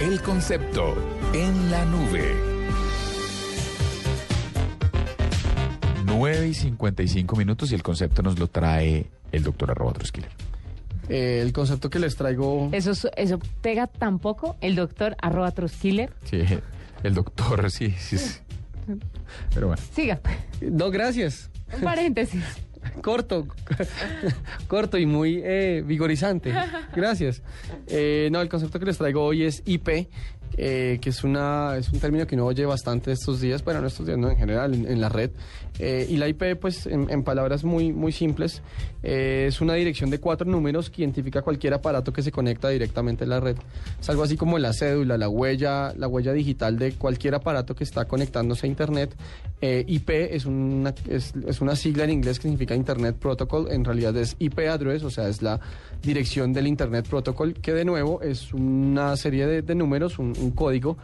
El concepto en la nube. 9 y 55 minutos y el concepto nos lo trae el doctor arroba Troskiller. Eh, el concepto que les traigo. Eso, es- eso pega tampoco el doctor arroba Troskiller. Sí, el doctor, sí, sí. sí. Pero bueno. Siga, No, gracias. un paréntesis. Corto, corto y muy eh, vigorizante. Gracias. Eh, no, el concepto que les traigo hoy es IP, eh, que es, una, es un término que uno oye bastante estos días, bueno, no estos días, no, en general, en, en la red. Eh, y la IP, pues, en, en palabras muy, muy simples, eh, es una dirección de cuatro números que identifica cualquier aparato que se conecta directamente a la red. Es algo así como la cédula, la huella, la huella digital de cualquier aparato que está conectándose a Internet. Eh, IP es una, es, es una sigla en inglés que significa Internet Protocol, en realidad es IP address, o sea, es la dirección del Internet Protocol, que de nuevo es una serie de, de números, un, un código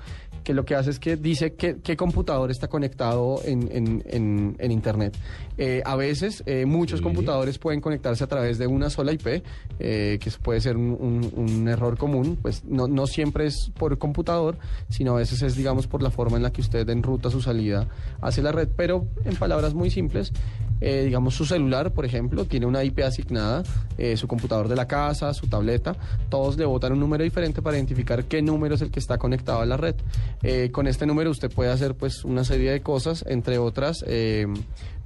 que lo que hace es que dice qué computador está conectado en, en- en- en Internet. Eh, a veces, eh, muchos Sí. computadores pueden conectarse a través de una sola IP, eh, que puede ser un, un- un error común, pues no, no siempre es por computador, sino a veces es, digamos, por la forma en la que usted enruta su salida hacia la red, pero en palabras muy simples, eh, digamos, su celular, por ejemplo, tiene una IP asignada, eh, su computador de la casa, su tableta, todos le botan un número diferente para identificar qué número es el que está conectado a la red. Eh, con este número usted puede hacer pues una serie de cosas, entre otras,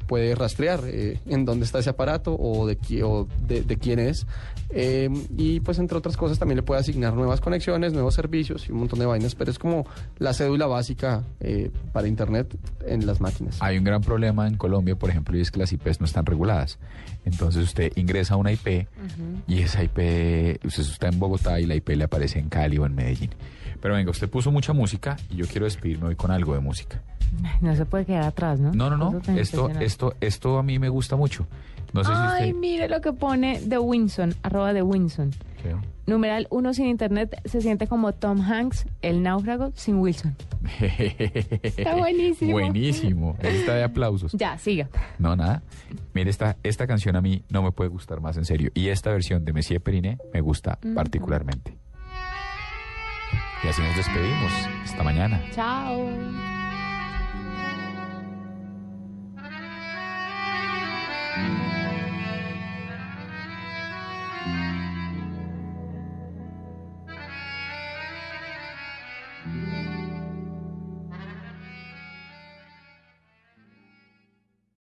puede rastrear eh, en dónde está ese aparato o de, o de, de quién es. Eh, y pues entre otras cosas también le puede asignar nuevas conexiones, nuevos servicios y un montón de vainas, pero es como la cédula básica eh, para Internet en las máquinas. Hay un gran problema en Colombia, por ejemplo, y es que las IPs no están reguladas. Entonces usted ingresa a una IP y esa IP, usted está en Bogotá y la IP le aparece en Cali o en Medellín. Pero venga, usted puso mucha música y yo quiero despedirme hoy con algo de música. No se puede quedar atrás, ¿no? No, no, no. Esto, esto, esto a mí me gusta mucho. No sé Ay, si usted. mire lo que pone de Winson, arroba de Winson. ¿Qué? Numeral uno sin internet se siente como Tom Hanks, el náufrago sin Wilson. Está buenísimo. Buenísimo. Está de aplausos. Ya, siga. No, nada. Mire, esta, esta canción a mí no me puede gustar más en serio. Y esta versión de Messier Periné me gusta particularmente. Y así nos despedimos. Hasta mañana. Chao.